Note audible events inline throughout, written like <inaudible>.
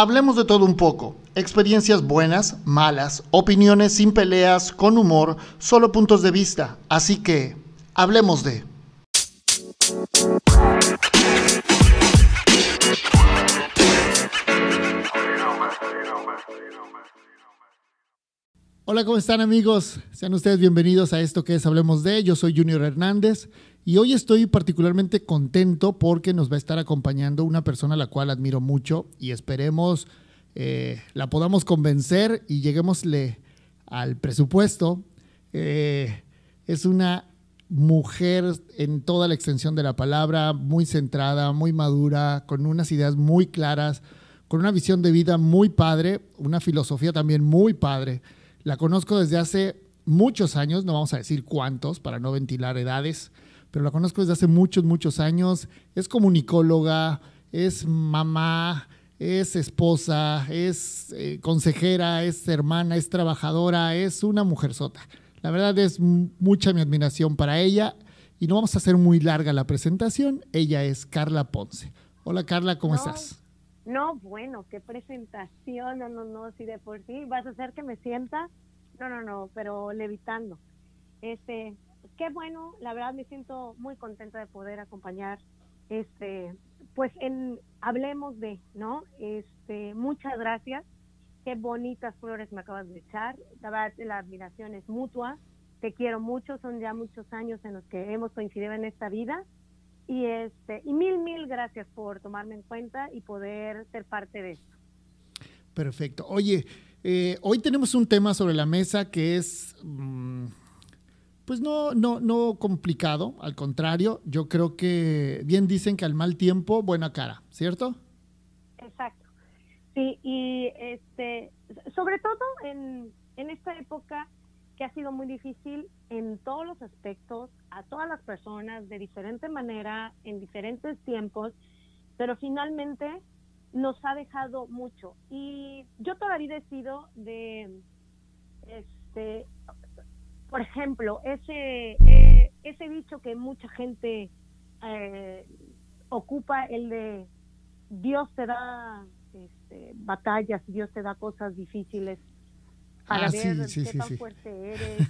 Hablemos de todo un poco. Experiencias buenas, malas, opiniones sin peleas, con humor, solo puntos de vista. Así que, hablemos de... Hola, ¿cómo están amigos? Sean ustedes bienvenidos a esto que es Hablemos de. Yo soy Junior Hernández y hoy estoy particularmente contento porque nos va a estar acompañando una persona a la cual admiro mucho y esperemos eh, la podamos convencer y lleguémosle al presupuesto. Eh, es una mujer en toda la extensión de la palabra, muy centrada, muy madura, con unas ideas muy claras, con una visión de vida muy padre, una filosofía también muy padre. La conozco desde hace muchos años, no vamos a decir cuántos para no ventilar edades, pero la conozco desde hace muchos, muchos años. Es comunicóloga, es mamá, es esposa, es eh, consejera, es hermana, es trabajadora, es una mujer sota. La verdad es mucha mi admiración para ella y no vamos a hacer muy larga la presentación. Ella es Carla Ponce. Hola Carla, ¿cómo estás? No, bueno, qué presentación, no, no, no, si de por sí vas a hacer que me sienta, no, no, no, pero levitando. Este, qué bueno, la verdad me siento muy contenta de poder acompañar, este, pues en, hablemos de, ¿no? Este, muchas gracias, qué bonitas flores me acabas de echar, la admiración es mutua, te quiero mucho, son ya muchos años en los que hemos coincidido en esta vida y, este, y mil, mil gracias por tomarme en cuenta y poder ser parte de esto. Perfecto. Oye, eh, hoy tenemos un tema sobre la mesa que es, mm, pues no, no, no complicado, al contrario, yo creo que bien dicen que al mal tiempo, buena cara, ¿cierto? Exacto. Sí, y este, sobre todo en, en esta época que ha sido muy difícil en todos los aspectos, a todas las personas de diferente manera, en diferentes tiempos, pero finalmente nos ha dejado mucho. Y yo todavía he sido de, este, por ejemplo, ese, eh, ese dicho que mucha gente eh, ocupa, el de Dios te da este, batallas, Dios te da cosas difíciles para ah, ver qué tan fuerte eres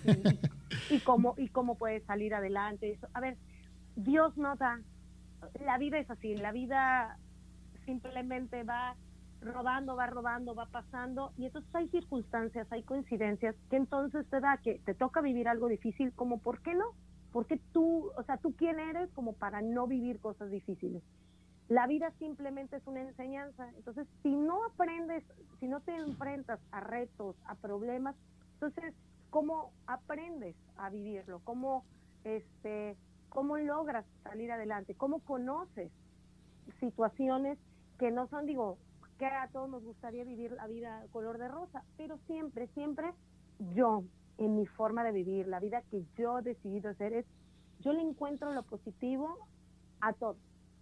y, cómo, y cómo puedes salir adelante. A ver, Dios no da, la vida es así, la vida simplemente va rodando, va rodando, va pasando y entonces hay circunstancias, hay coincidencias que entonces te da que te toca vivir algo difícil, como ¿por qué no? Porque tú, o sea, tú quién eres como para no vivir cosas difíciles. La vida simplemente es una enseñanza. Entonces, si no aprendes, si no te enfrentas a retos, a problemas, entonces, ¿cómo aprendes a vivirlo? ¿Cómo, este, cómo logras salir adelante? ¿Cómo conoces situaciones que no son, digo, que a todos nos gustaría vivir la vida color de rosa, pero siempre, siempre yo, en mi forma de vivir, la vida que yo he decidido hacer es, yo le encuentro lo positivo a todo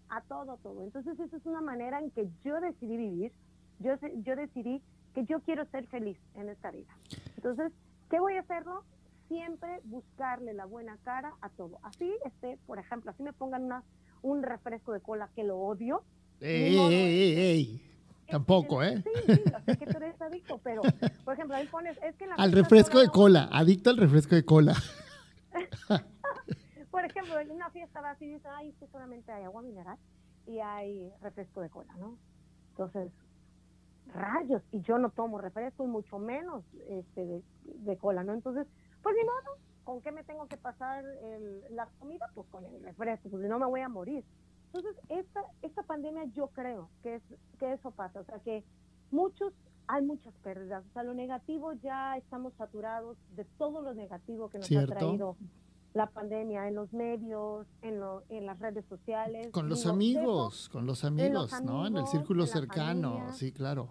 a todo, todo. Entonces esa es una manera en que yo decidí vivir, yo, yo decidí que yo quiero ser feliz en esta vida. Entonces, ¿qué voy a hacerlo? Siempre buscarle la buena cara a todo. Así, este, por ejemplo, así me pongan una, un refresco de cola que lo odio. ¡Ey, ey, ey, <laughs> Tampoco, ¿eh? Sí, sí, sé que tú eres adicto, pero, por ejemplo, ahí pones, es que la Al refresco de cola, adicto al refresco de cola. <laughs> por ejemplo, en una fiesta vas y dices, ay, que solamente hay agua mineral y hay refresco de cola, ¿no? Entonces, rayos, y yo no tomo refresco y mucho menos este de, cola, ¿no? Entonces, pues ni modo, ¿con qué me tengo que pasar la comida? Pues con el refresco, pues si no me voy a morir. Entonces, esta, esta pandemia yo creo que, es, que eso pasa, o sea, que muchos, hay muchas pérdidas, o sea, lo negativo ya estamos saturados de todo lo negativo que nos ha traído la pandemia en los medios, en, en las redes sociales. Con los amigos, con los amigos, ¿no? En el círculo cercano, sí, claro.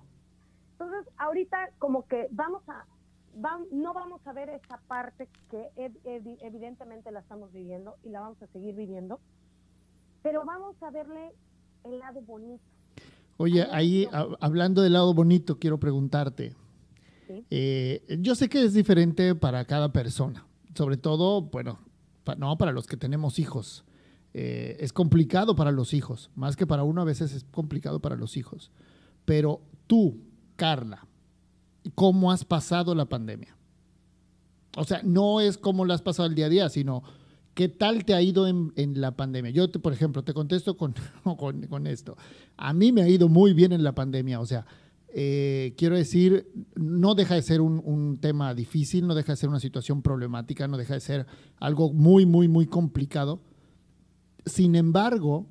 Entonces, ahorita como que vamos a, no vamos a ver esa parte que evidentemente la estamos viviendo y la vamos a seguir viviendo, pero vamos a verle el lado bonito. Oye, ahí hablando del lado bonito, quiero preguntarte. Eh, yo sé que es diferente para cada persona, sobre todo, bueno, no, para los que tenemos hijos. Eh, es complicado para los hijos, más que para uno a veces es complicado para los hijos. Pero tú, Carla, ¿cómo has pasado la pandemia? O sea, no es cómo la has pasado el día a día, sino qué tal te ha ido en, la pandemia. Yo, te, por ejemplo, te contesto <laughs> con, con, esto. A mí me ha ido muy bien en la pandemia. O sea, eh, quiero decir, no deja de ser un, un, tema difícil, no deja de ser una situación problemática, no deja de ser algo muy, muy, muy complicado. Sin embargo,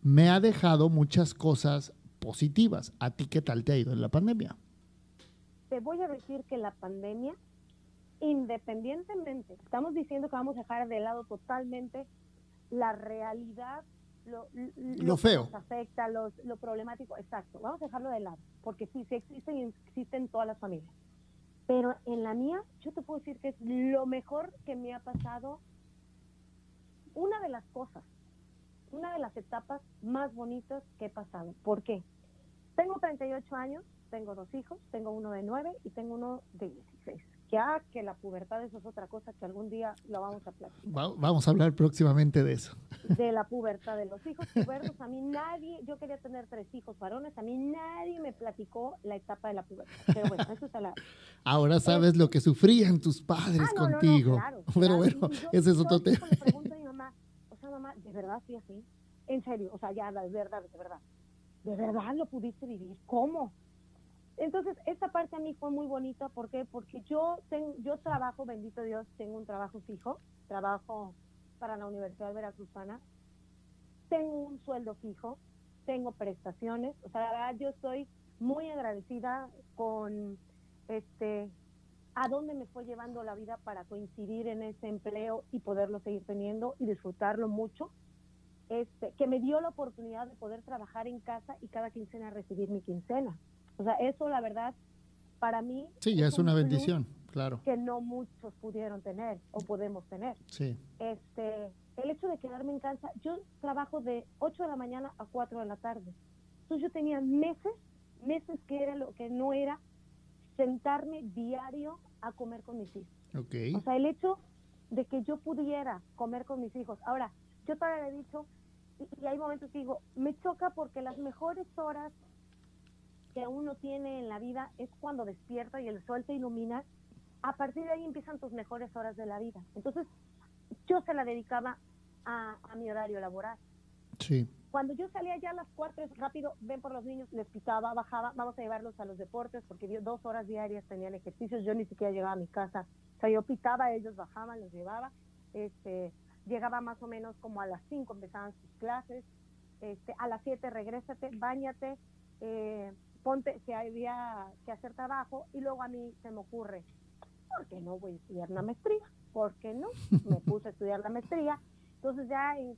me ha dejado muchas cosas positivas. ¿A ti qué tal te ha ido en la pandemia? Te voy a decir que la pandemia, independientemente, estamos diciendo que vamos a dejar de lado totalmente la realidad, lo, lo, feo. Que nos afecta, lo, lo problemático, exacto, vamos a dejarlo de lado, porque sí, sí existen y existen todas las familias. Pero en la mía, yo te puedo decir que es lo mejor que me ha pasado. Una de las cosas una de las etapas más bonitas que he pasado. ¿Por qué? Tengo 38 años, tengo dos hijos, tengo uno de 9 y tengo uno de 16. Ya que la pubertad eso es otra cosa que algún día lo vamos a platicar. vamos a hablar próximamente de eso. De la pubertad de los hijos pubertos. A mí nadie, yo quería tener tres hijos varones, a mí nadie me platicó la etapa de la pubertad. Pero bueno, eso está la... Ahora sabes lo que sufrían tus padres ah, contigo. claro, <laughs> Pero bueno, ese es otro tema mamá, ¿de verdad sí así? En serio, o sea, ya, de verdad, de verdad. ¿De verdad lo pudiste vivir? ¿Cómo? Entonces, esta parte a mí fue muy bonita. ¿Por qué? Porque yo, tengo, yo trabajo, bendito Dios, tengo un trabajo fijo. Trabajo para la Universidad Veracruzana. Tengo un sueldo fijo. Tengo prestaciones. O sea, la verdad, yo estoy muy agradecida con este a dónde me fue llevando la vida para coincidir en ese empleo y poderlo seguir teniendo y disfrutarlo mucho. Este, que me dio la oportunidad de poder trabajar en casa y cada quincena recibir mi quincena. O sea, eso la verdad, para mí... Sí, ya es, una bendición, claro. Que no muchos pudieron tener o podemos tener. Sí. Este, el hecho de quedarme en casa, yo trabajo de 8 de la mañana a 4 de la tarde. Entonces yo tenía meses, meses que era lo que no era sentarme diario a comer con mis hijos. O sea, el hecho de que yo pudiera comer con mis hijos. Ahora, yo todavía he dicho, y, hay momentos que digo, me choca porque las mejores horas que uno tiene en la vida es cuando despierta y el sol te ilumina. A partir de ahí empiezan tus mejores horas de la vida. Entonces, yo se la dedicaba a, a mi horario laboral. Sí. Cuando yo salía ya a las cuatro, rápido, ven por los niños, les pitaba, bajaba, vamos a llevarlos a los deportes, porque dos horas diarias tenían ejercicios, yo ni siquiera llegaba a mi casa. O sea, yo pitaba, ellos bajaban, los llevaba. Este, llegaba más o menos como a las cinco, empezaban sus clases. Este, a las siete, regrésate, bañate, eh, ponte, si había que hacer trabajo, y luego a mí se me ocurre, ¿por qué no voy a estudiar una maestría? ¿Por qué no? <laughs> Me puse a estudiar la maestría entonces ya en,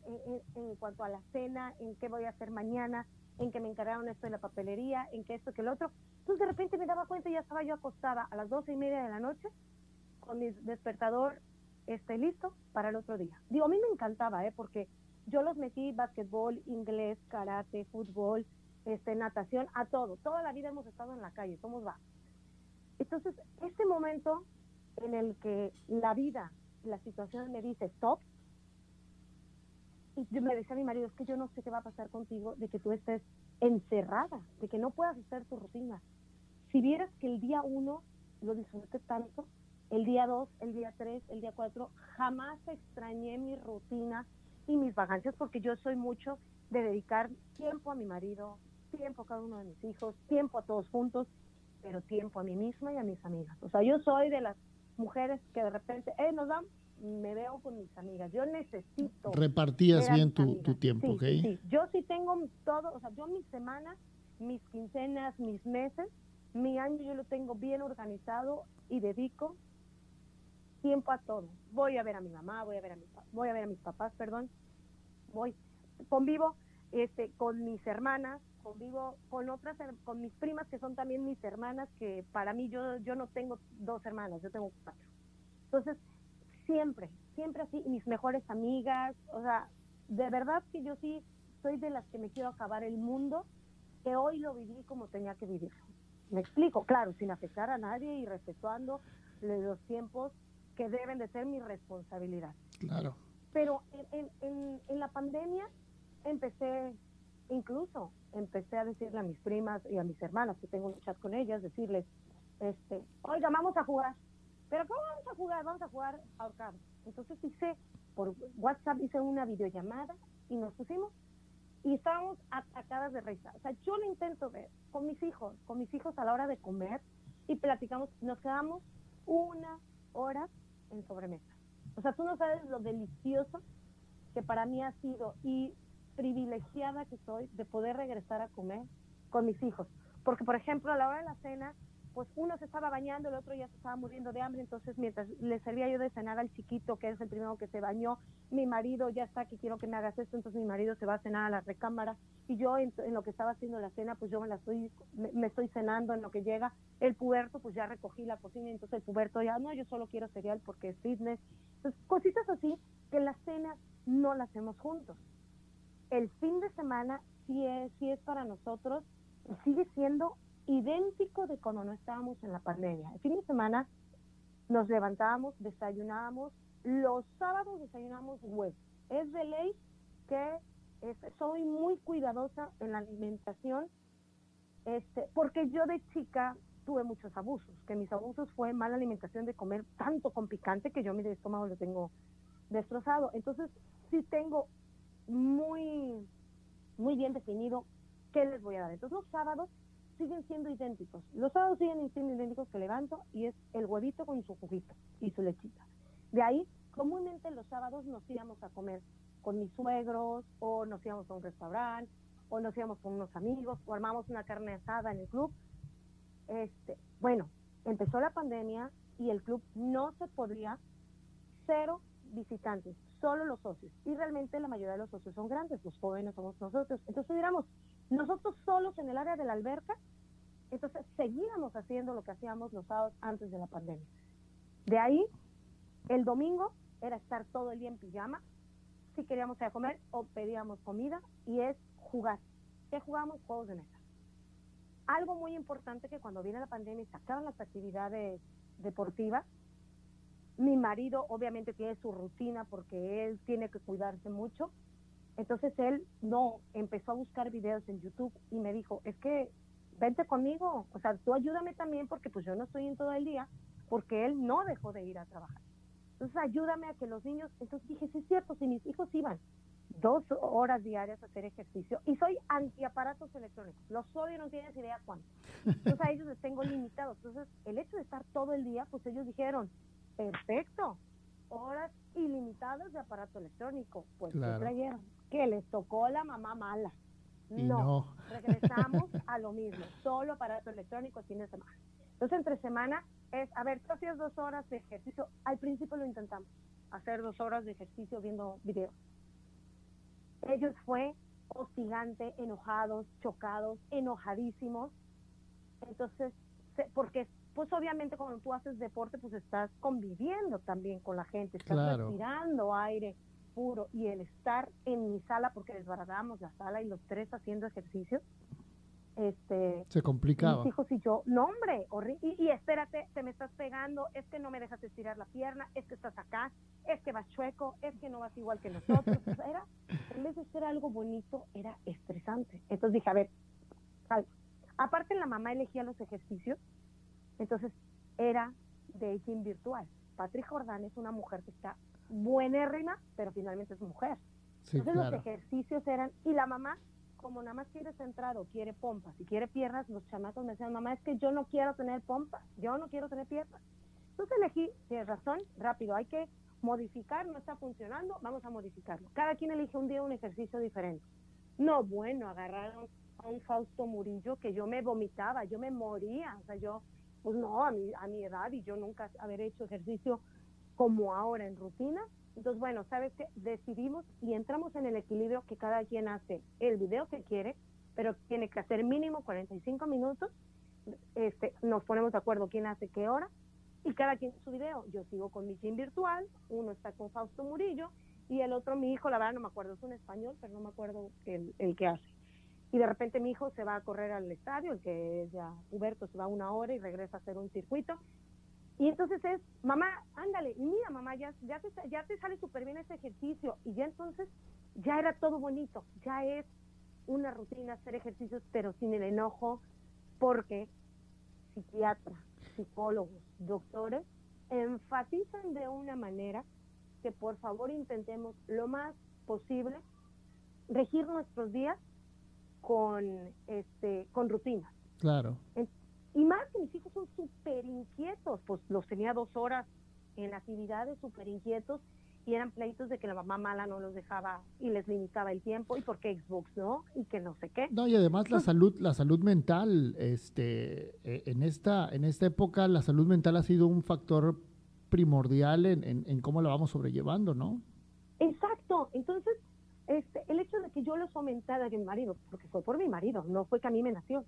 cuanto a la cena, en qué voy a hacer mañana, en que me encargaron esto de la papelería, en que esto, que el otro. Entonces de repente me daba cuenta y ya estaba yo acostada a las doce y media de la noche con mi despertador este, listo para el otro día. Digo, a mí me encantaba, ¿eh? porque yo los metí básquetbol, inglés, karate, fútbol, este, natación, a todo. Toda la vida hemos estado en la calle, somos va. Entonces, este momento en el que la vida, la situación me dice stop, y yo me decía a mi marido, es que yo no sé qué va a pasar contigo de que tú estés encerrada, de que no puedas hacer tu rutina. Si vieras que el día uno lo disfruté tanto, el día dos, el día tres, el día cuatro, jamás extrañé mi rutina y mis vacancias porque yo soy mucho de dedicar tiempo a mi marido, tiempo a cada uno de mis hijos, tiempo a todos juntos, pero tiempo a mí misma y a mis amigas. O sea, yo soy de las mujeres que de repente, eh, nos damos me veo con mis amigas. Yo necesito. Repartías bien tu, tiempo, sí, Sí, yo sí tengo todo, o sea, yo mis semanas, mis quincenas, mis meses, mi año yo lo tengo bien organizado y dedico tiempo a todo. Voy a ver a mi mamá, voy a ver a, mi, voy a ver a mis papás, perdón. Voy, convivo este, con mis hermanas, convivo con otras, con mis primas que son también mis hermanas, que para mí yo, yo no tengo dos hermanas, yo tengo cuatro. Entonces, siempre, siempre así, mis mejores amigas, o sea, de verdad que yo sí soy de las que me quiero acabar el mundo, que hoy lo viví como tenía que vivirlo. Me explico, claro, sin afectar a nadie y respetando los tiempos que deben de ser mi responsabilidad. Claro. Pero en, en, en la pandemia empecé incluso empecé a decirle a mis primas y a mis hermanas, que tengo un chat con ellas, decirles, este, oiga, vamos a jugar. ¿Pero cómo vamos a jugar? Vamos a jugar ahorcado. Entonces hice, por WhatsApp hice una videollamada y nos pusimos y estábamos atacadas de risa. O sea, yo lo intento ver con mis hijos, con mis hijos a la hora de comer y platicamos, nos quedamos una hora en sobremesa. O sea, tú no sabes lo delicioso que para mí ha sido y privilegiada que soy de poder regresar a comer con mis hijos. Porque, por ejemplo, a la hora de la cena, pues uno se estaba bañando, el otro ya se estaba muriendo de hambre, entonces mientras le servía yo de cenar al chiquito, que es el primero que se bañó, mi marido ya está que quiero que me hagas esto, entonces mi marido se va a cenar a la recámara y yo en, lo que estaba haciendo la cena, pues yo me la estoy, me, estoy cenando en lo que llega el puberto, pues ya recogí la cocina, entonces el puberto ya, no, yo solo quiero cereal porque es fitness. Entonces, cositas así que la cena no la hacemos juntos. El fin de semana sí es, sí es para nosotros, sigue siendo idéntico de cuando no estábamos en la pandemia. El fin de semana nos levantábamos, desayunábamos, los sábados desayunamos huevos. Es de ley que soy muy cuidadosa en la alimentación, este, porque yo de chica tuve muchos abusos, que mis abusos fue mala alimentación de comer tanto con picante que yo mi estómago lo tengo destrozado. Entonces, sí tengo muy, muy bien definido qué les voy a dar. Entonces, los sábados siguen siendo idénticos. Los sábados siguen siendo idénticos que levanto y es el huevito con su juguito y su lechita. De ahí, comúnmente los sábados nos íbamos a comer con mis suegros o nos íbamos a un restaurante o nos íbamos con unos amigos o armamos una carne asada en el club. Este, bueno, empezó la pandemia y el club no se podía, cero visitantes, solo los socios. Y realmente la mayoría de los socios son grandes, los jóvenes somos nosotros. Entonces, diríamos, nosotros solos en el área de la alberca, entonces seguíamos haciendo lo que hacíamos los sábados antes de la pandemia. De ahí, el domingo era estar todo el día en pijama, si queríamos comer o pedíamos comida, y es jugar. ¿Qué jugamos? Juegos de mesa. Algo muy importante que cuando viene la pandemia y se acaban las actividades deportivas, mi marido obviamente tiene su rutina porque él tiene que cuidarse mucho, entonces él no empezó a buscar videos en YouTube y me dijo, es que vente conmigo, o sea, tú ayúdame también porque pues yo no estoy en todo el día, porque él no dejó de ir a trabajar. Entonces ayúdame a que los niños, entonces dije, sí es cierto, si mis hijos iban dos horas diarias a hacer ejercicio y soy antiaparatos electrónicos, los odio, no tienes idea cuánto. Entonces a ellos les tengo limitados. Entonces el hecho de estar todo el día, pues ellos dijeron, perfecto, horas ilimitadas de aparato electrónico. Pues claro que les tocó la mamá mala. No, <laughs> regresamos a lo mismo, solo aparato electrónico fin de semana. Entonces, entre semana es, a ver, tú hacías dos horas de ejercicio. Al principio lo intentamos, hacer dos horas de ejercicio viendo videos. Ellos fue hostigante, enojados, chocados, enojadísimos. Entonces, porque pues obviamente cuando tú haces deporte, pues estás conviviendo también con la gente, estás respirando aire puro y el estar en mi sala, porque desbaratamos la sala y los tres haciendo ejercicio, este, se complicaba. Mis hijos y yo, no hombre, y, y, espérate, te me estás pegando, es que no me dejas estirar la pierna, es que estás acá, es que vas chueco, es que no vas igual que nosotros. <laughs> era, en vez de ser algo bonito, era estresante. Entonces dije, a ver, aparte la mamá elegía los ejercicios, entonces era de gym virtual. Patrick Jordán es una mujer que está buenérrima, pero finalmente es mujer. Entonces los ejercicios eran, y la mamá, como nada más quiere centrado, quiere pompas y quiere piernas, los chamacos me decían, mamá, es que yo no quiero tener pompas, yo no quiero tener piernas. Entonces elegí, tienes razón, rápido, hay que modificar, no está funcionando, vamos a modificarlo. Cada quien elige un día un ejercicio diferente. No, bueno, agarraron a un Fausto Murillo que yo me vomitaba, yo me moría, o sea, yo, pues no, a mi, a mi edad y yo nunca haber hecho ejercicio como ahora en rutina. Entonces, bueno, ¿sabes qué? Decidimos y entramos en el equilibrio que cada quien hace el video que quiere, pero tiene que hacer mínimo 45 minutos. Este, nos ponemos de acuerdo quién hace qué hora y cada quien su video. Yo sigo con mi gym virtual, uno está con Fausto Murillo y el otro, mi hijo, la verdad no me acuerdo, es un español, pero no me acuerdo el, el que hace. Y de repente mi hijo se va a correr al estadio, el que es ya Huberto se va una hora y regresa a hacer un circuito y entonces es, mamá, ándale, mira, mamá, ya, ya, te, ya te sale súper bien ese ejercicio. Y ya entonces, ya era todo bonito, ya es una rutina, hacer ejercicios, pero sin el enojo, porque psiquiatras, psicólogos, doctores enfatizan de una manera que por favor intentemos lo más posible regir nuestros días con este con rutinas. Claro. Y más que mis hijos son súper inquietos, pues los tenía dos horas en actividades súper inquietos y eran pleitos de que la mamá mala no los dejaba y les limitaba el tiempo y porque Xbox no y que no sé qué. No, y además la salud, la salud mental, este, e, en esta, en esta época la salud mental ha sido un factor primordial en, en, cómo la vamos sobrellevando, ¿no? Exacto. Entonces, este, el hecho de que yo lo fomentara a mi marido, porque fue por mi marido, no fue que a mí me nació,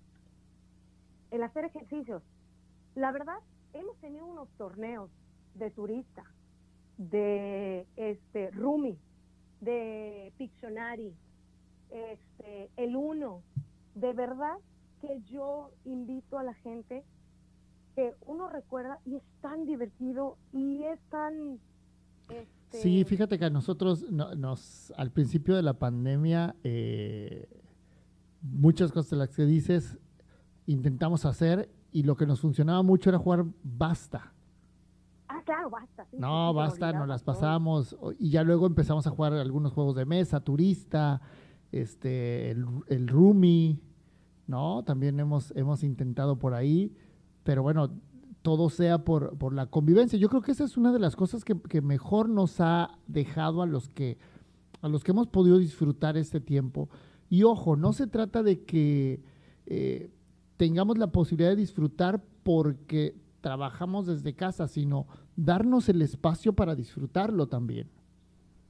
el hacer ejercicios. La verdad, hemos tenido unos torneos de turista, de este Rumi, de Pictionary, este, el Uno. De verdad que yo invito a la gente que uno recuerda y es tan divertido y es tan... Este... Sí, fíjate que a nosotros nos, al principio de la pandemia, eh, muchas cosas de las que dices intentamos hacer y lo que nos funcionaba mucho era jugar basta. Ah, claro, basta. no, basta, nos las pasamos y ya luego empezamos a jugar algunos juegos de mesa, turista, este, el, el Rumi, ¿no? También hemos, hemos intentado por ahí, pero bueno, todo sea por, por la convivencia. Yo creo que esa es una de las cosas que, que, mejor nos ha dejado a los que a los que hemos podido disfrutar este tiempo. Y ojo, no se trata de que eh, tengamos la posibilidad de disfrutar porque trabajamos desde casa, sino darnos el espacio para disfrutarlo también.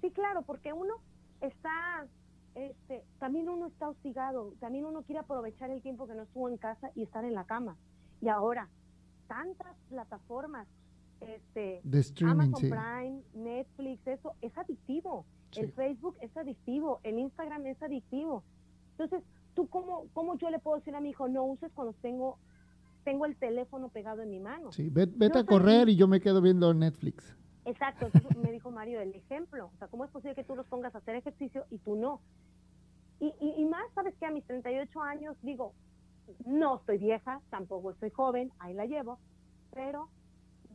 Sí, claro, porque uno está, este, también uno está hostigado, también uno quiere aprovechar el tiempo que no estuvo en casa y estar en la cama. Y ahora, tantas plataformas, este, Amazon Prime, Netflix, eso es adictivo. El Facebook es adictivo, el Instagram es adictivo. Entonces, ¿tú cómo, cómo yo le puedo decir a mi hijo, no uses cuando tengo tengo el teléfono pegado en mi mano. Sí, vete, a correr y yo me quedo viendo Netflix. Exacto, me dijo Mario el ejemplo. O sea, ¿cómo es posible que tú los pongas a hacer ejercicio y tú no? Y, y, más, ¿sabes que A mis 38 años, digo, no estoy vieja, tampoco estoy joven, ahí la llevo, pero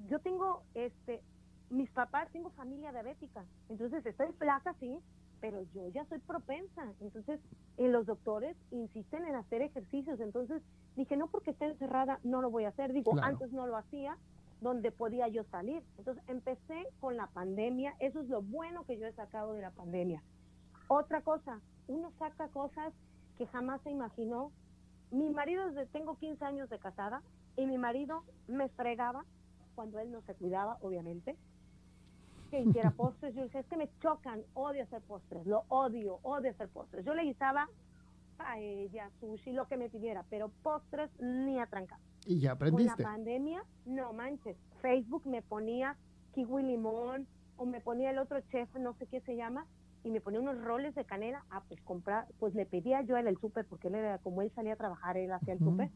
yo tengo, este, mis papás, tengo familia diabética, entonces estoy flaca, sí, pero yo ya soy propensa. Entonces, eh, los doctores insisten en hacer ejercicios. Entonces, dije, no porque esté encerrada, no lo voy a hacer. Digo, antes no lo hacía, donde podía yo salir. Entonces, empecé con la pandemia. Eso es lo bueno que yo he sacado de la pandemia. Otra cosa, uno saca cosas que jamás se imaginó. Mi marido, desde tengo 15 años de casada, y mi marido me fregaba cuando él no se cuidaba, obviamente que <laughs> hiciera postres. Yo decía, es que me chocan, odio hacer postres, lo odio, odio hacer postres. Yo le guisaba paella, sushi, lo que me pidiera, pero postres ni a trancar. ¿Y ya aprendiste? Con la pandemia, no manches. Facebook me ponía kiwi limón o me ponía el otro chef, no sé qué se llama, y me ponía unos roles de canela. Ah, pues comprar, pues le pedía yo a él el súper porque él era, como él salía a trabajar, él hacía el súper.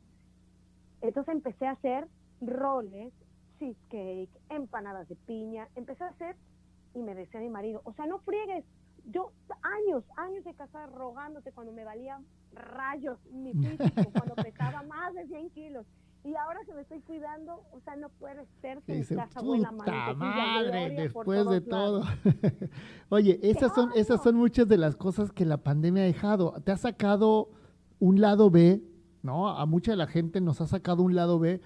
Entonces empecé a hacer roles cheesecake, empanadas de piña, empecé a hacer y me decía mi marido, o sea, no friegues, yo años, años de casar rogándote cuando me valían rayos mi físico, cuando pesaba <laughs> más de 100 kilos. Y ahora que me estoy cuidando, o sea, no puedes ser que mi casa abuela madre, después de todo. <laughs> Oye, esas son, esas son muchas de las cosas que la pandemia ha dejado. Te ha sacado un lado B, ¿no? A mucha de la gente nos ha sacado un lado B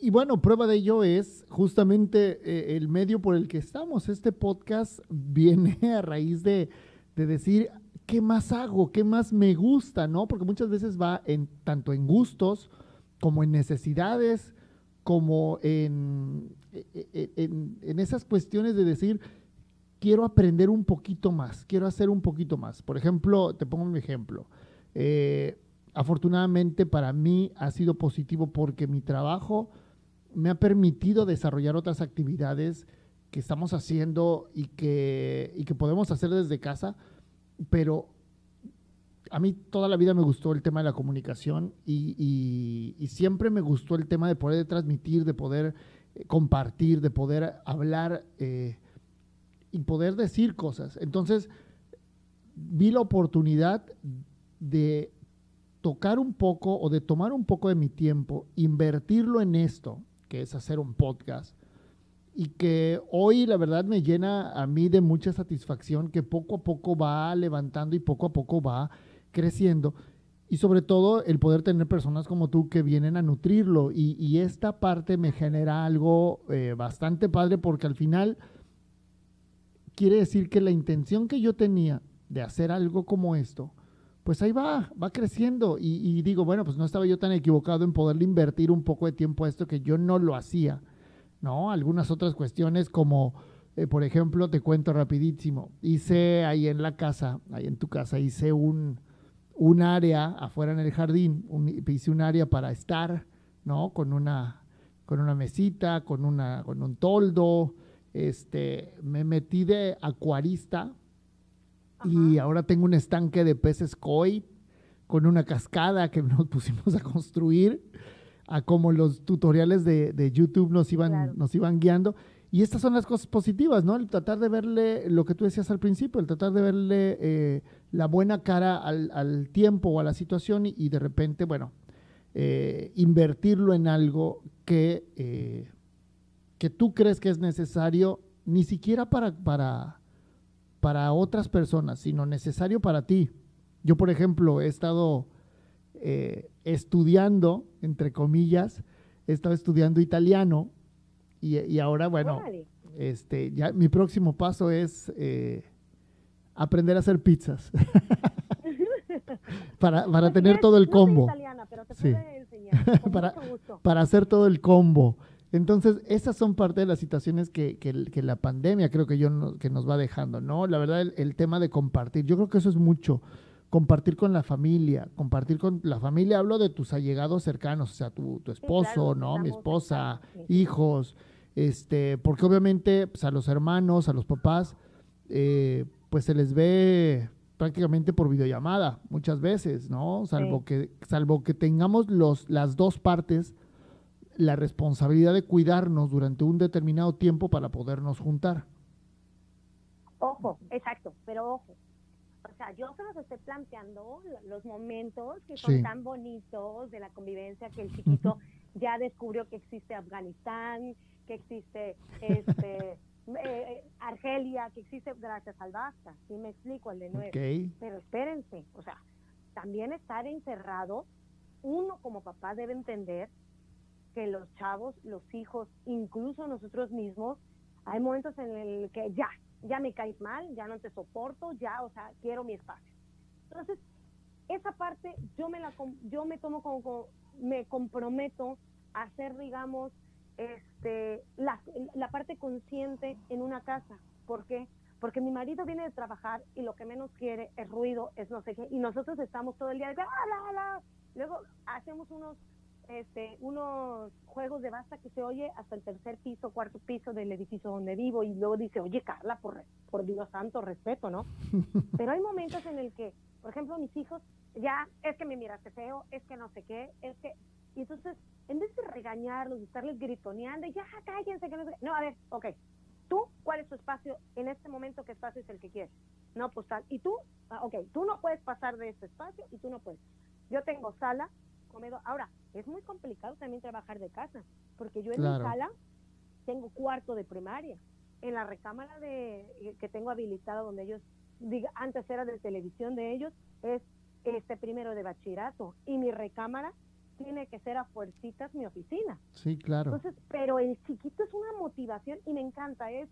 y bueno, prueba de ello es justamente eh, el medio por el que estamos. Este podcast <laughs> viene a raíz de, decir qué más hago, qué más me gusta, ¿no? Porque muchas veces va en tanto en gustos como en necesidades, como en, e, e, en, en esas cuestiones de decir, quiero aprender un poquito más, quiero hacer un poquito más. Por ejemplo, te pongo un ejemplo. Eh, afortunadamente para mí ha sido positivo porque mi trabajo me ha permitido desarrollar otras actividades que estamos haciendo y que, y que podemos hacer desde casa, pero a mí toda la vida me gustó el tema de la comunicación y, siempre me gustó el tema de poder transmitir, de poder eh, compartir, de poder hablar eh, y poder decir cosas. Entonces, vi la oportunidad de tocar un poco o de tomar un poco de mi tiempo, invertirlo en esto, que es hacer un podcast, y que hoy la verdad me llena a mí de mucha satisfacción, que poco a poco va levantando y poco a poco va creciendo. Y sobre todo el poder tener personas como tú que vienen a nutrirlo. Y, esta parte me genera algo eh, bastante padre porque al final quiere decir que la intención que yo tenía de hacer algo como esto, pues ahí va, va creciendo. Y, digo, bueno, pues no estaba yo tan equivocado en poderle invertir un poco de tiempo a esto que yo no lo hacía ¿no? Algunas otras cuestiones como, eh, por ejemplo, te cuento rapidísimo, hice ahí en la casa, ahí en tu casa, hice un, un área afuera en el jardín, hice un área para estar, ¿no? Con una, con una mesita, con, una, con un toldo, este, me metí de acuarista y ahora tengo un estanque de peces koi con una cascada que <laughs> nos pusimos a construir a como los tutoriales de, YouTube nos iban, nos iban guiando. Y estas son las cosas positivas, ¿no? El tratar de verle lo que tú decías al principio, el tratar de verle eh, la buena cara al, tiempo o a la situación y, de repente, bueno, eh, invertirlo en algo que, eh, que tú crees que es necesario, ni siquiera para, para, para otras personas, sino necesario para ti. Yo, por ejemplo, he estado estudiando, entre comillas, he estado estudiando italiano y, ahora, bueno, este, ya mi próximo paso es eh, aprender a hacer pizzas. <laughs> para, para tener todo el combo. <laughs> para, para hacer todo el combo. Entonces, esas son parte de las situaciones que, que, la pandemia creo que, yo que nos va dejando, ¿no? La verdad, el, tema de compartir, yo creo que eso es mucho compartir con la familia, compartir con la familia, hablo de tus allegados cercanos, o sea, tu, tu esposo, ¿no? Mi esposa, hijos, este, porque obviamente pues, a los hermanos, a los papás, eh, pues se les ve prácticamente por videollamada muchas veces, ¿no? Salvo que salvo que tengamos los las dos partes la responsabilidad de cuidarnos durante un determinado tiempo para podernos juntar. Ojo, exacto, pero ojo, o sea, yo se los estoy planteando los momentos que son tan bonitos de la convivencia que el chiquito ya descubrió que existe Afganistán, que existe este <laughs> eh, Argelia, que existe gracias al Basta, ¿sí me explico? El de nuevo. Pero espérense, o sea, también estar encerrado, uno como papá debe entender que los chavos, los hijos, incluso nosotros mismos, hay momentos en el que ya, ya me caes mal, ya no te soporto, ya, o sea, quiero mi espacio. Entonces, esa parte yo me la yo me tomo como, me comprometo a hacer, digamos, este la, la parte consciente en una casa. ¿Por qué? Porque mi marido viene de trabajar y lo que menos quiere es ruido, es no sé qué, y nosotros estamos todo el día de la. Luego hacemos unos este, unos juegos de basta que se oye hasta el tercer piso, cuarto piso del edificio donde vivo y luego dice, oye Carla, por, por Dios santo, respeto, ¿no? <laughs> Pero hay momentos en el que, por ejemplo, mis hijos, ya es que me miraste feo, es que no sé qué, es que... Y entonces, en vez de regañarlos, de estarles gritoneando, ya cállense, que no No, a ver, ok, tú, ¿cuál es tu espacio en este momento? ¿Qué espacio es el que quieres? No, pues tal. Y tú, ah, ok, tú no puedes pasar de este espacio y tú no puedes. Yo tengo sala, comedor. Ahora, es muy complicado también trabajar de casa, porque yo en mi sala tengo cuarto de primaria. En la recámara de, eh, que tengo habilitada, donde ellos, diga, antes era de televisión de ellos, es este primero de bachillerato. Y mi recámara tiene que ser a fuercitas mi oficina. Sí, claro. Entonces, pero el chiquito es una motivación y me encanta, es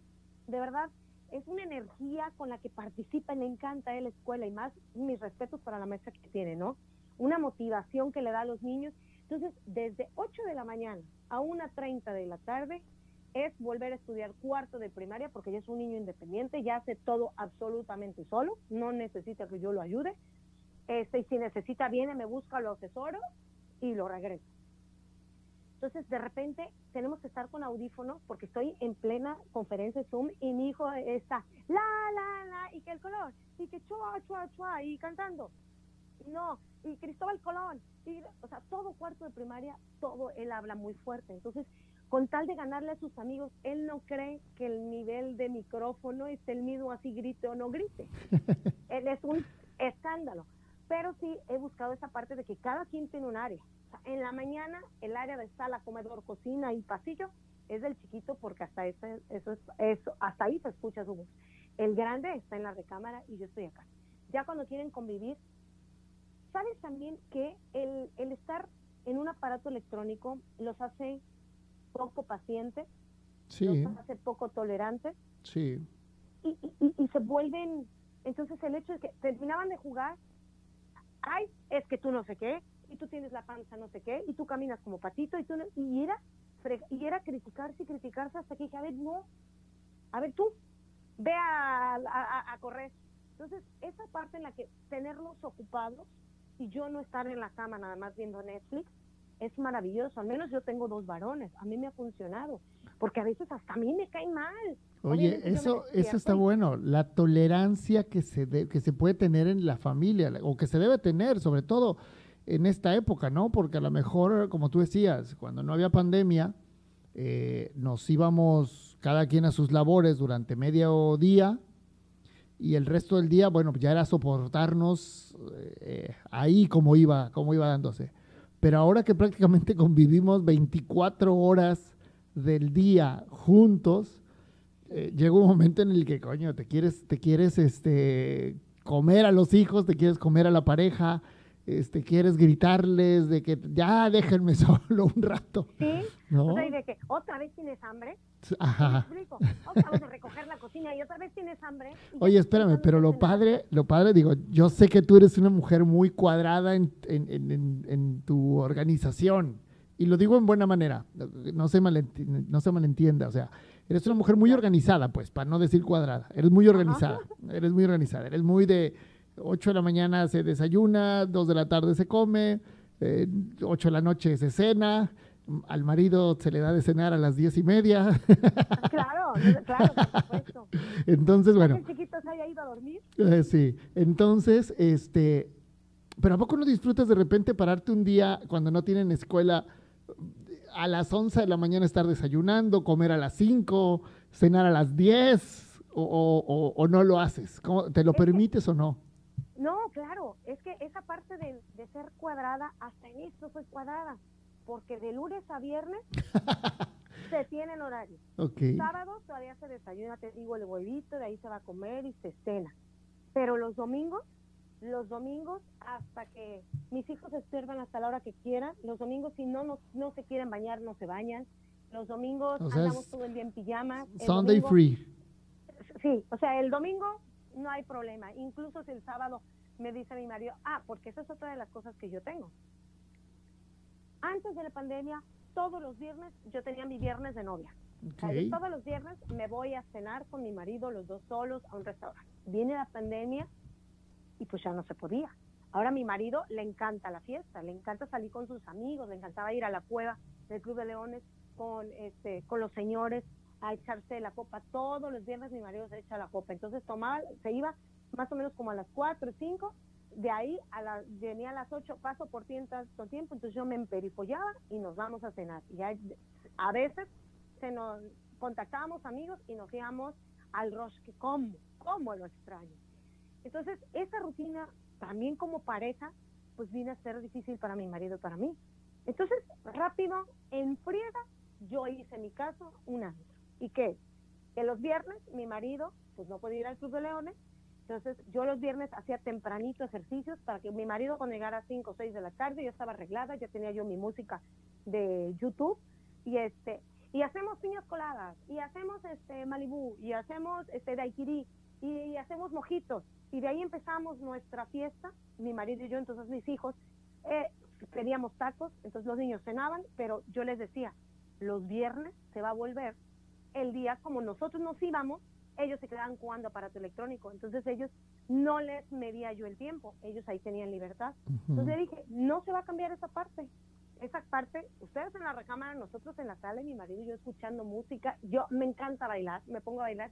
de verdad, es una energía con la que participa y me encanta la escuela y más mis respetos para la maestra que tiene, ¿no? Una motivación que le da a los niños entonces, desde 8 de la mañana a 1.30 de la tarde es volver a estudiar cuarto de primaria porque ya es un niño independiente, ya hace todo absolutamente solo, no necesita que yo lo ayude. Este, y si necesita, viene, me busca, lo asesoro y lo regreso. Entonces, de repente, tenemos que estar con audífonos porque estoy en plena conferencia Zoom y mi hijo está la, la, la, y que el color, y que chua, chua, chua, y cantando. No, y Cristóbal Colón, o sea, todo cuarto de primaria, todo él habla muy fuerte. Entonces, con tal de ganarle a sus amigos, él no cree que el nivel de micrófono es el mismo así grite o no grite. <laughs> él es un escándalo. Pero sí he buscado esa parte de que cada quien tiene un área. en la mañana el área de sala, comedor, cocina y pasillo es del chiquito porque hasta ese, eso, es, eso hasta ahí se escucha su voz. El grande está en la recámara y yo estoy acá. Ya cuando quieren convivir, ¿sabes también que el, el estar en un aparato electrónico los hace poco pacientes, los hace poco tolerantes? Sí. Y, y, y, se vuelven, entonces el hecho de que terminaban de jugar, ay, es que tú no sé qué, y tú tienes la panza no sé qué, y tú caminas como patito, y tú y era, y era criticarse y criticarse hasta que dije, a ver, no, a ver tú, ve a, a correr. Entonces, esa parte en la que tenerlos ocupados y yo no estar en la cama nada más viendo Netflix, es maravilloso. Al menos yo tengo dos varones, a mí me ha funcionado, porque a veces hasta a mí me cae mal. Oye, eso, eso está bueno, la tolerancia que se, que se puede tener en la familia, o que se debe tener, sobre todo en esta época, ¿no? Porque a lo mejor, como tú decías, cuando no había pandemia, eh, nos íbamos cada quien a sus labores durante medio día y el resto del día, bueno, ya era soportarnos eh, ahí como iba, como iba dándose. Pero ahora que prácticamente <laughs> convivimos 24 horas del día juntos, eh, llega un momento en el que, coño, te quieres, te quieres este, comer a los hijos, te quieres comer a la pareja, este, quieres gritarles de que ya déjenme <laughs> solo un rato. Sí, o sea, y de que otra vez tienes hambre. Ajá. Otra vez a recoger la cocina y otra vez tienes hambre. Oye, espérame, pero lo padre, lo padre, digo, yo sé que tú eres una mujer muy cuadrada en, en, en, en tu organización. Y lo digo en buena manera, no se, no se malentienda, o sea, eres una mujer muy organizada, pues, para no decir cuadrada. Eres muy organizada, eres muy organizada, eres muy de 8 de la mañana se desayuna, 2 de la tarde se come, eh, 8 de la noche se cena, al marido se le da de cenar a las 10 y media. Claro, claro, por supuesto. <laughs> Entonces, bueno. ¿El chiquito se haya ido a dormir? Eh, sí, entonces, este, pero ¿a poco no disfrutas de repente pararte un día cuando no tienen escuela a las 11 de la mañana estar desayunando, comer a las 5, cenar a las 10 o, o, no lo haces? ¿Te lo permites o no? No, claro, es que esa parte de, ser cuadrada, hasta en esto soy cuadrada, porque de lunes a viernes <laughs> se tienen horarios. Okay. Sábado todavía se desayuna, te digo, el huevito, de ahí se va a comer y se cena. Pero los domingos, los domingos hasta que mis hijos se despiertan hasta la hora que quieran, los domingos si no, no, se quieren bañar, no se bañan. Los domingos andamos todo el día en pijama. Sunday free. Sí, o sea, el domingo no hay problema. Incluso si el sábado me dice mi marido, ah, porque esa es otra de las cosas que yo tengo. Antes de la pandemia, todos los viernes, yo tenía mi viernes de novia. todos los viernes me voy a cenar con mi marido, los dos solos, a un restaurante. Viene la pandemia y pues ya no se podía. Ahora a mi marido le encanta la fiesta, le encanta salir con sus amigos, le encantaba ir a la cueva del Club de Leones con, este, con los señores, a echarse la copa. Todos los viernes mi marido se echa la copa. Entonces tomaba, se iba más o menos como a las 4 o 5. De ahí a la, venía a las 8, paso por tiempo, tiempo, entonces yo me emperifollaba y nos vamos a cenar. Y a veces se nos contactábamos amigos y nos íbamos al Roche, ¿cómo? ¿Cómo lo extraño? Entonces, esa rutina, también como pareja, pues viene a ser difícil para mi marido para mí. Entonces, rápido, en friega, yo hice mi caso un año. ¿Y qué? Que los viernes mi marido pues no podía ir al Club de Leones, entonces yo los viernes hacía tempranito ejercicios para que mi marido cuando llegara a 5 o 6 de la tarde ya estaba arreglada, ya tenía yo mi música de YouTube y este y hacemos piñas coladas y hacemos este Malibú y hacemos este daiquiri y, hacemos mojitos y de ahí empezamos nuestra fiesta, mi marido y yo, entonces mis hijos eh, pedíamos tacos, entonces los niños cenaban, pero yo les decía, los viernes se va a volver el día, como nosotros nos íbamos, ellos se quedaban jugando aparato electrónico. Entonces ellos no les medía yo el tiempo, ellos ahí tenían libertad. Entonces dije, no se va a cambiar esa parte. Esa parte, ustedes en la recámara, nosotros en la sala, mi marido y yo escuchando música. Yo me encanta bailar, me pongo a bailar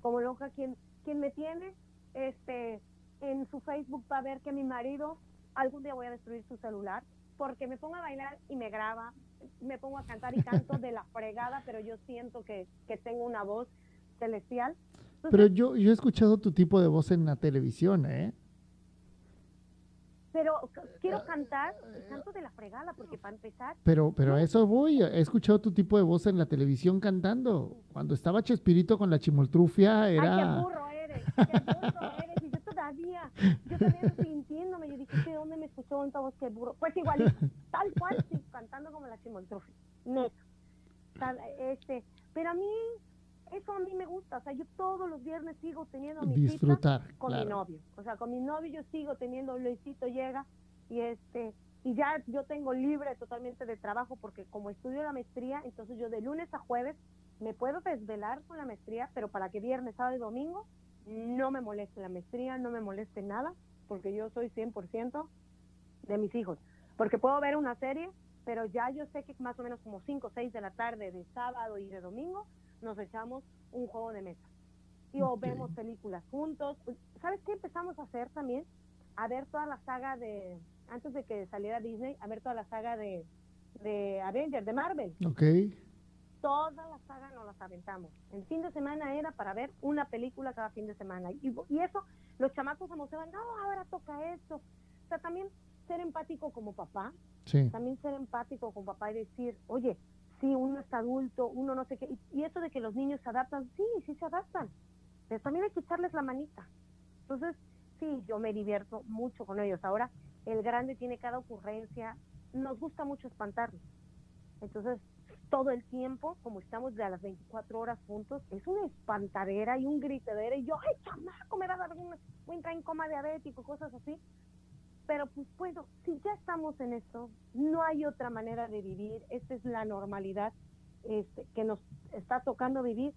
como loca. Quien, quien me tiene este, en su Facebook va a ver que mi marido algún día voy a destruir su celular porque me pongo a bailar y me graba, me pongo a cantar y canto de la fregada, pero yo siento que, que tengo una voz celestial. pero yo, yo he escuchado tu tipo de voz en la televisión, ¿eh? pero quiero cantar, canto de la fregada, porque para empezar... Pero, pero a eso voy, he escuchado tu tipo de voz en la televisión cantando. Cuando estaba Chespirito con la chimoltrufia era... Ay, qué burro eres, qué burro eres, y yo todavía sintiéndome, yo dije, ¿de dónde me escuchó tanta voz que burro? Pues igualito, tal cual, sí, cantando como la chimoltrufia, neto. Tal, este, pero a mí eso a mí me gusta. O sea, yo todos los viernes sigo teniendo mi Disfrutar, cita con mi novio. O sea, con mi novio yo sigo teniendo, Luisito llega y este y ya yo tengo libre totalmente de trabajo porque como estudio la maestría, entonces yo de lunes a jueves me puedo desvelar con la maestría, pero para que viernes, sábado y domingo no me moleste la maestría, no me moleste nada, porque yo soy 100% de mis hijos. Porque puedo ver una serie, pero ya yo sé que más o menos como 5 o 6 de la tarde de sábado y de domingo nos echamos un juego de mesa. Y o vemos películas juntos. ¿Sabes qué empezamos a hacer también? A ver toda la saga de, antes de que saliera Disney, a ver toda la saga de, de Avengers, de Marvel. Ok. Toda la saga nos las aventamos. El fin de semana era para ver una película cada fin de semana. Y, y eso, los chamacos se emocionan, no, ahora toca esto. O sea, también ser empático como papá. Sí. También ser empático con papá y decir, oye, sí, uno está adulto, uno no sé qué. Y, eso de que los niños se adaptan, sí, sí se adaptan. Pero también hay que echarles la manita. Entonces, sí, yo me divierto mucho con ellos. Ahora, el grande tiene cada ocurrencia. Nos gusta mucho espantarlos. Entonces, todo el tiempo, como estamos de a las 24 horas juntos, es una espantadera y un gritadera. Y yo, ay, chamaco, me va a dar un, entrar en coma diabético, cosas así. Pero pues bueno, si ya estamos en esto, no hay otra manera de vivir, esta es la normalidad este, que nos está tocando vivir.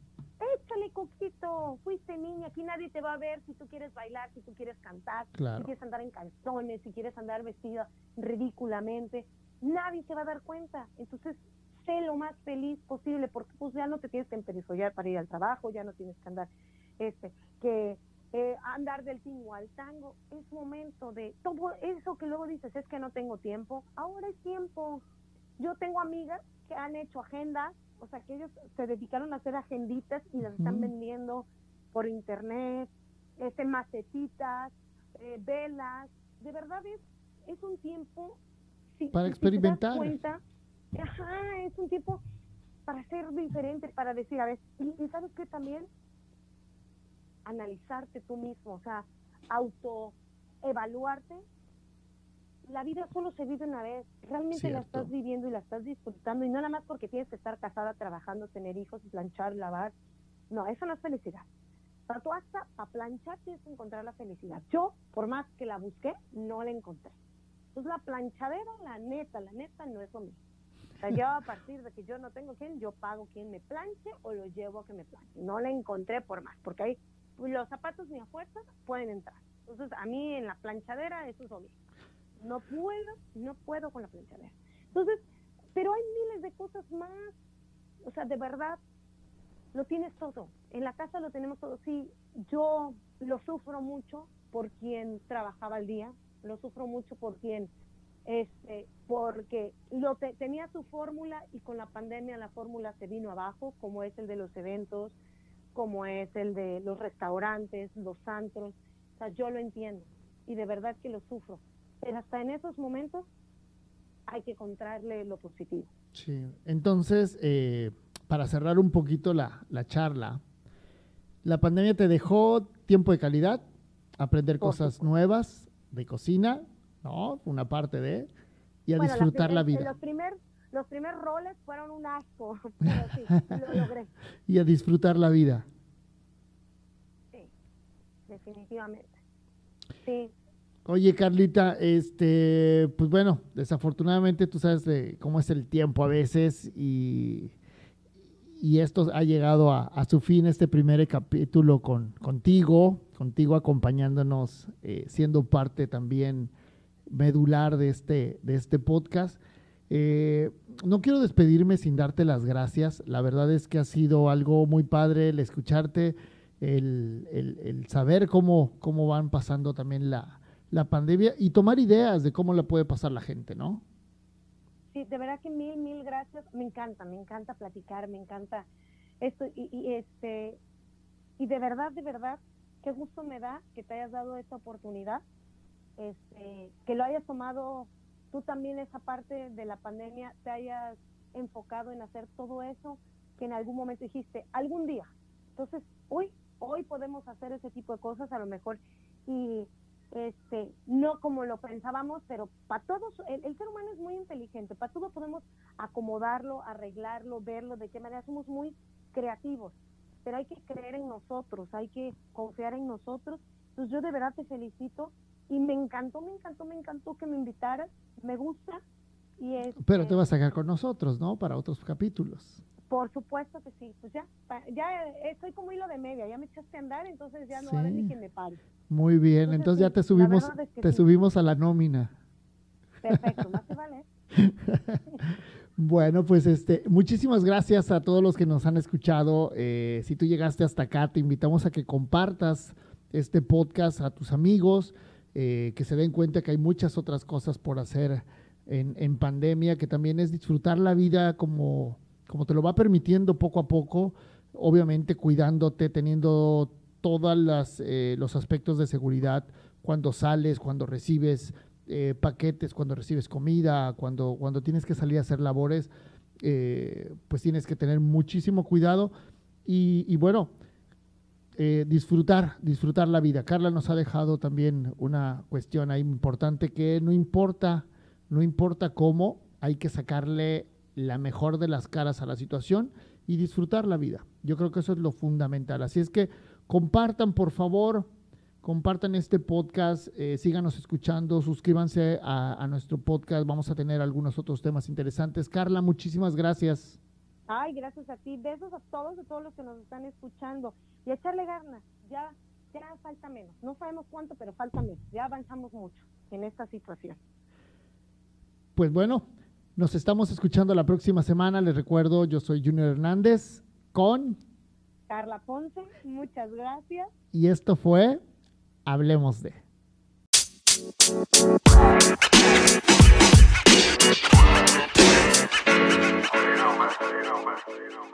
Échale coquito, fuiste niña, aquí nadie te va a ver si tú quieres bailar, si tú quieres cantar, si quieres andar en calzones, si quieres andar vestida ridículamente, nadie se va a dar cuenta. Entonces, sé lo más feliz posible, porque pues ya no te tienes que emperifollar para ir al trabajo, ya no tienes que andar, este, que eh, andar del tingo al tango, es momento de todo eso que luego dices, es que no tengo tiempo, ahora es tiempo. Yo tengo amigas que han hecho agendas, o sea, que ellos se dedicaron a hacer agenditas y las están vendiendo por internet, este, macetitas, eh, velas, de verdad es, es un tiempo... para experimentar. Ajá, es un tiempo para ser diferente, para decir, a ver, y, y sabes que también analizarte tú mismo, o sea, autoevaluarte. La vida solo se vive una vez, realmente la estás viviendo y la estás disfrutando y no nada más porque tienes que estar casada, trabajando, tener hijos, planchar, lavar. No, eso no es felicidad. Pero tú hasta a planchar tienes que encontrar la felicidad. Yo, por más que la busqué, no la encontré. Entonces la planchadera, la neta, la neta no es lo mismo. Sea, yo a partir de que yo no tengo quien, yo pago quien me planche o lo llevo a que me planche. No la encontré por más, porque hay los zapatos ni a fuerza pueden entrar. Entonces, a mí en la planchadera eso es obvio. No puedo, no puedo con la planchadera. Entonces, pero hay miles de cosas más. O sea, de verdad, lo tienes todo. En la casa lo tenemos todo. Sí, yo lo sufro mucho por quien trabajaba al día, lo sufro mucho por quien, este, porque lo tenía su fórmula y con la pandemia la fórmula se vino abajo, como es el de los eventos, como es el de los restaurantes, los antros. O sea, yo lo entiendo y de verdad que lo sufro. Pero hasta en esos momentos hay que encontrarle lo positivo. Sí, entonces, eh, para cerrar un poquito la, la, charla, la pandemia te dejó tiempo de calidad, aprender cosas nuevas de cocina, ¿no? Una parte de, y a disfrutar la, vida. Los primeros los primeros roles fueron un asco, <laughs> <laughs> pero sí, lo logré. y a disfrutar la vida. Sí, definitivamente. Sí. Oye, Carlita, este, pues bueno, desafortunadamente tú sabes de cómo es el tiempo a veces y, y esto ha llegado a, a, su fin, este primer capítulo con, contigo, contigo acompañándonos, eh, siendo parte también medular de este, de este podcast. Eh, no quiero despedirme sin darte las gracias. La verdad es que ha sido algo muy padre el escucharte, el, saber cómo, cómo van pasando también la, pandemia y tomar ideas de cómo la puede pasar la gente, ¿no? Sí, de verdad que mil, mil gracias. Me encanta, me encanta platicar, me encanta esto y, y este y de verdad, de verdad, qué gusto me da que te hayas dado esta oportunidad este, que lo hayas tomado tú también esa parte de la pandemia, te hayas enfocado en hacer todo eso que en algún momento dijiste, algún día. Entonces, hoy, hoy podemos hacer ese tipo de cosas a lo mejor y este, no como lo pensábamos, pero para todos, el, ser humano es muy inteligente, para todo podemos acomodarlo, arreglarlo, verlo, de qué manera somos muy creativos, pero hay que creer en nosotros, hay que confiar en nosotros. Entonces yo de verdad te felicito y me encantó, me encantó, me encantó que me invitaras, me gusta. Y pero te este vas a sacar con nosotros, ¿no? Para otros capítulos. Por supuesto que sí, pues ya, ya estoy como hilo de media, ya me echaste a andar, entonces ya no va a haber ni quien me pare. Muy bien, entonces, ya te subimos, te subimos a la nómina. Perfecto, más vale. <laughs> Bueno, pues este, muchísimas gracias a todos los que nos han escuchado. Eh, si tú llegaste hasta acá, te invitamos a que compartas este podcast a tus amigos, eh, que se den cuenta que hay muchas otras cosas por hacer en, en, pandemia, que también es disfrutar la vida como, como te lo va permitiendo poco a poco, obviamente cuidándote, teniendo todos eh, los aspectos de seguridad cuando sales, cuando recibes eh, paquetes, cuando recibes comida, cuando, cuando tienes que salir a hacer labores, eh, pues tienes que tener muchísimo cuidado. Y, bueno, disfrutar, disfrutar la vida. Carla nos ha dejado también una cuestión ahí importante que no importa, no importa cómo, hay que sacarle la mejor de las caras a la situación y disfrutar la vida. Yo creo que eso es lo fundamental. Así es que compartan, por favor, compartan este podcast, eh, síganos escuchando, suscríbanse a, nuestro podcast, vamos a tener algunos otros temas interesantes. Carla, muchísimas gracias. Ay, gracias a ti, besos a todos, a todos los que nos están escuchando y echarle ganas, ya, ya falta menos, no sabemos cuánto, pero falta menos, ya avanzamos mucho en esta situación. Pues bueno, nos estamos escuchando la próxima semana, les recuerdo, yo soy Junior Hernández con... Carla Ponce, muchas gracias. Y esto fue Hablemos de... Know, man. Know,